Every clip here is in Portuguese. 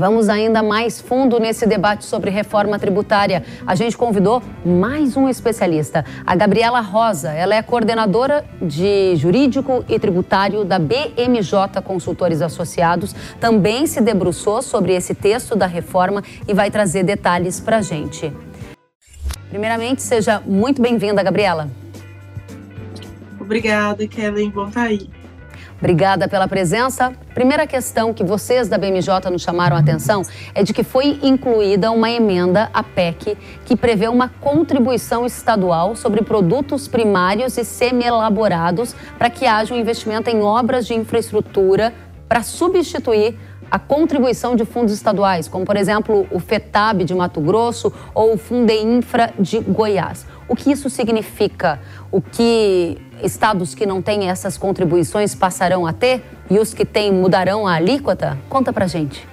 Vamos ainda mais fundo nesse debate sobre reforma tributária. A gente convidou mais um especialista, a Gabriela Rosa. Ela é coordenadora de jurídico e tributário da BMJ Consultores Associados. Também se debruçou sobre esse texto da reforma e vai trazer detalhes para a gente. Primeiramente, seja muito bem-vinda, Gabriela. Obrigada, Kellen. Bom estar tá aí. Obrigada pela presença. Primeira questão que vocês da BMJ nos chamaram a atenção é de que foi incluída uma emenda à PEC que prevê uma contribuição estadual sobre produtos primários e semi-elaborados para que haja um investimento em obras de infraestrutura para substituir a contribuição de fundos estaduais, como por exemplo o FETAB de Mato Grosso ou o Fundeinfra de Goiás. O que isso significa? O que estados que não têm essas contribuições passarão a ter e os que têm mudarão a alíquota? Conta pra gente.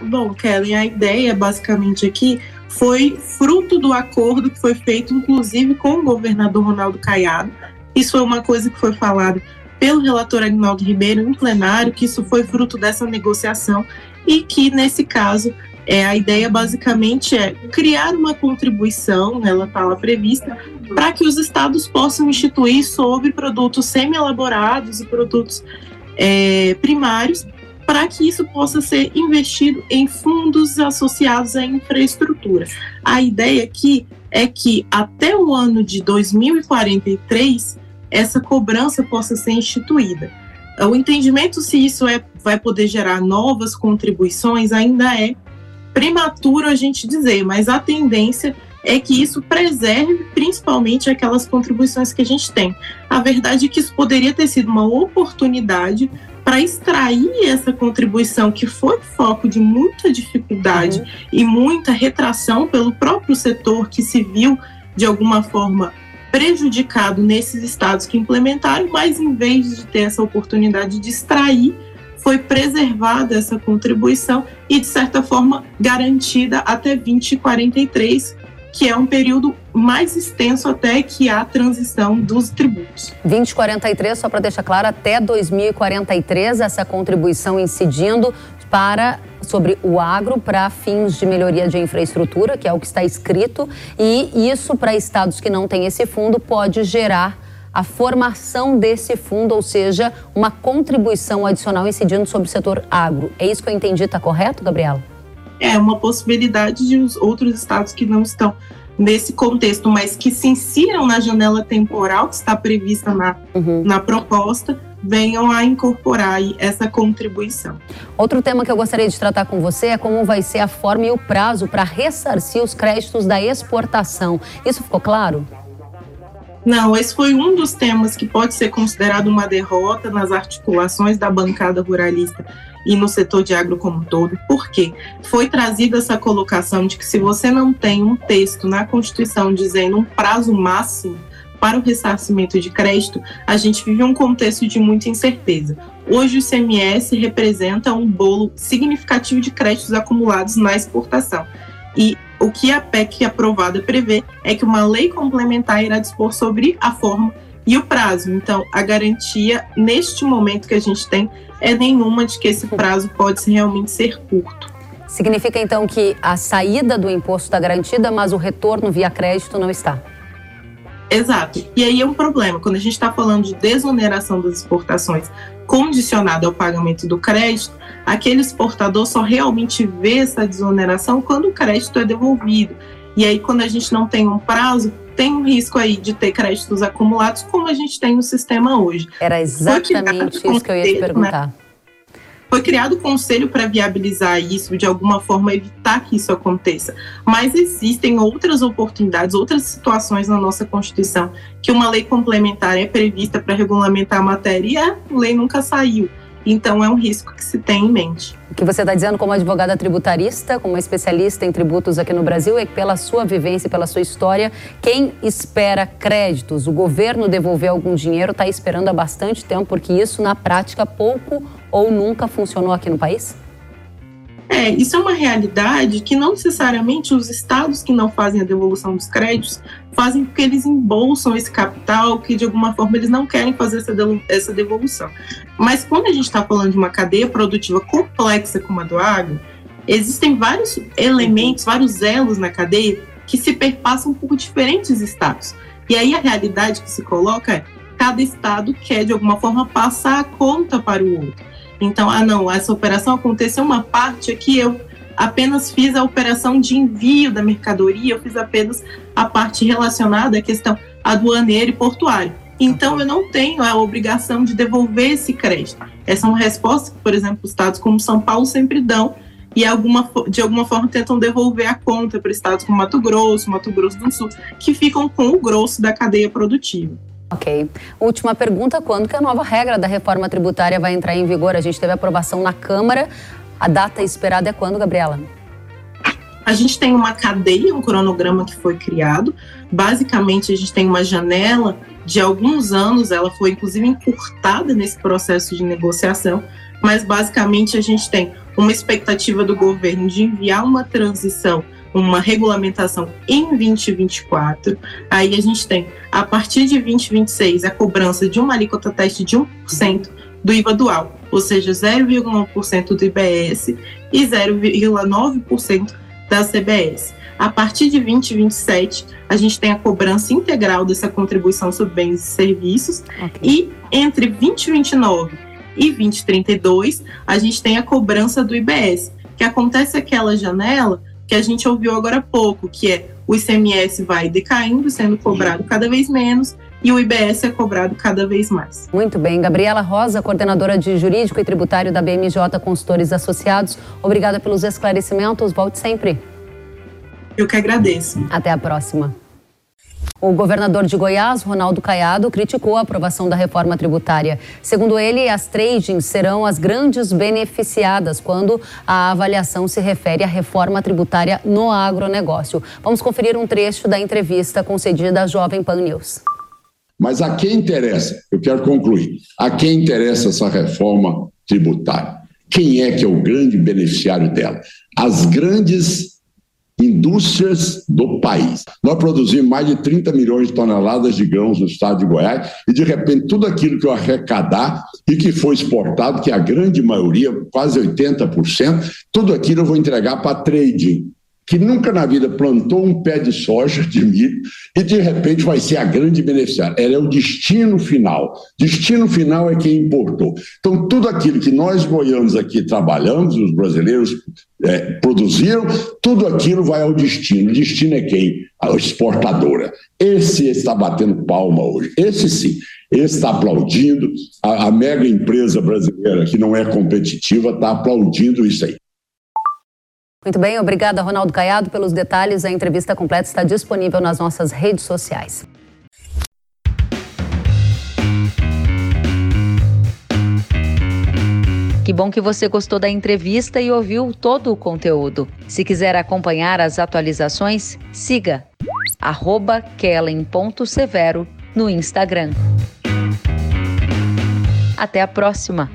Bom, Kelly, a ideia basicamente aqui foi fruto do acordo que foi feito, inclusive, com o governador Ronaldo Caiado. Isso foi uma coisa que foi falada pelo relator Agnaldo Ribeiro em plenário, que isso foi fruto dessa negociação e que, nesse caso, é, a ideia basicamente é criar uma contribuição, ela está lá prevista, para que os estados possam instituir sobre produtos semi-elaborados e produtos é, primários, para que isso possa ser investido em fundos associados à infraestrutura. A ideia aqui é que até o ano de 2043 essa cobrança possa ser instituída. O entendimento se isso é, vai poder gerar novas contribuições ainda é prematuro a gente dizer, mas a tendência é que isso preserve principalmente aquelas contribuições que a gente tem. A verdade é que isso poderia ter sido uma oportunidade para extrair essa contribuição que foi foco de muita dificuldade uhum. e muita retração pelo próprio setor que se viu de alguma forma prejudicado nesses estados que implementaram, mas em vez de ter essa oportunidade de extrair foi preservada essa contribuição e, de certa forma, garantida até 2043, que é um período mais extenso até que a transição dos tributos. 2043, só para deixar claro, até 2043, essa contribuição incidindo para sobre o agro para fins de melhoria de infraestrutura, que é o que está escrito, e isso para estados que não têm esse fundo pode gerar a formação desse fundo, ou seja, uma contribuição adicional incidindo sobre o setor agro. É isso que eu entendi, está correto, Gabriela? É uma possibilidade de os outros estados que não estão nesse contexto, mas que se insiram na janela temporal que está prevista na, uhum. na proposta, venham a incorporar essa contribuição. Outro tema que eu gostaria de tratar com você é como vai ser a forma e o prazo para ressarcir os créditos da exportação. Isso ficou claro? Não, esse foi um dos temas que pode ser considerado uma derrota nas articulações da bancada ruralista e no setor de agro como um todo. Por quê? Foi trazida essa colocação de que se você não tem um texto na Constituição dizendo um prazo máximo para o ressarcimento de crédito, a gente vive um contexto de muita incerteza. Hoje o CMS representa um bolo significativo de créditos acumulados na exportação. E o que a PEC aprovada prevê é que uma lei complementar irá dispor sobre a forma e o prazo. Então, a garantia neste momento que a gente tem é nenhuma de que esse prazo pode realmente ser curto. Significa então que a saída do imposto está garantida, mas o retorno via crédito não está. Exato. E aí é um problema. Quando a gente está falando de desoneração das exportações condicionada ao pagamento do crédito, aquele exportador só realmente vê essa desoneração quando o crédito é devolvido. E aí, quando a gente não tem um prazo, tem um risco aí de ter créditos acumulados, como a gente tem no sistema hoje. Era exatamente isso que eu ia te perguntar. Né? Foi criado o conselho para viabilizar isso, de alguma forma evitar que isso aconteça. Mas existem outras oportunidades, outras situações na nossa Constituição que uma lei complementar é prevista para regulamentar a matéria e a lei nunca saiu. Então, é um risco que se tem em mente. O que você está dizendo como advogada tributarista, como especialista em tributos aqui no Brasil, é que pela sua vivência pela sua história, quem espera créditos, o governo devolver algum dinheiro, está esperando há bastante tempo, porque isso, na prática, pouco ou nunca funcionou aqui no país? É, isso é uma realidade que não necessariamente os estados que não fazem a devolução dos créditos fazem porque eles embolsam esse capital, que de alguma forma eles não querem fazer essa, devolução. Mas quando a gente está falando de uma cadeia produtiva complexa como a do agro, existem vários elementos, vários elos na cadeia que se perpassam por diferentes estados. E aí a realidade que se coloca é cada estado quer de alguma forma passar a conta para o outro. Então, ah não, essa operação aconteceu uma parte aqui, eu apenas fiz a operação de envio da mercadoria, eu fiz apenas a parte relacionada à questão aduaneira e portuária. Então, eu não tenho a obrigação de devolver esse crédito. Essa é uma resposta que, por exemplo, estados como São Paulo sempre dão e alguma, de alguma forma tentam devolver a conta para estados como Mato Grosso, Mato Grosso do Sul, que ficam com o grosso da cadeia produtiva. Ok. Última pergunta: quando que a nova regra da reforma tributária vai entrar em vigor? A gente teve aprovação na Câmara. A data esperada é quando, Gabriela? A gente tem uma cadeia, um cronograma que foi criado. Basicamente, a gente tem uma janela de alguns anos, ela foi inclusive encurtada nesse processo de negociação, mas basicamente a gente tem uma expectativa do governo de enviar uma transição, uma regulamentação em 2024. Aí a gente tem, a partir de 2026, a cobrança de uma alíquota teste de 1% do IVA dual, ou seja, 0,1% do IBS e 0,9% da CBS. A partir de 2027, a gente tem a cobrança integral dessa contribuição sobre bens e serviços. Okay. E entre 2029 e 2032, a gente tem a cobrança do IBS, que acontece aquela janela que a gente ouviu agora há pouco, que é o ICMS vai decaindo, sendo cobrado cada vez menos, e o IBS é cobrado cada vez mais. Muito bem. Gabriela Rosa, coordenadora de Jurídico e Tributário da BMJ Consultores Associados, obrigada pelos esclarecimentos. Volte sempre. Eu que agradeço. Até a próxima. O governador de Goiás, Ronaldo Caiado, criticou a aprovação da reforma tributária. Segundo ele, as tradings serão as grandes beneficiadas quando a avaliação se refere à reforma tributária no agronegócio. Vamos conferir um trecho da entrevista concedida à Jovem Pan News. Mas a quem interessa? Eu quero concluir. A quem interessa essa reforma tributária? Quem é que é o grande beneficiário dela? As grandes indústrias do país. Nós produzimos mais de 30 milhões de toneladas de grãos no estado de Goiás e, de repente, tudo aquilo que eu arrecadar e que foi exportado, que a grande maioria, quase 80%, tudo aquilo eu vou entregar para trading que nunca na vida plantou um pé de soja, de milho, e de repente vai ser a grande beneficiária. Ela é o destino final. Destino final é quem importou. Então, tudo aquilo que nós goianos aqui trabalhamos, os brasileiros é, produziram, tudo aquilo vai ao destino. O destino é quem? A exportadora. Esse está batendo palma hoje. Esse sim. Esse está aplaudindo. A, a mega empresa brasileira, que não é competitiva, está aplaudindo isso aí. Muito bem, obrigada, Ronaldo Caiado, pelos detalhes. A entrevista completa está disponível nas nossas redes sociais. Que bom que você gostou da entrevista e ouviu todo o conteúdo. Se quiser acompanhar as atualizações, siga kellen.severo no Instagram. Até a próxima!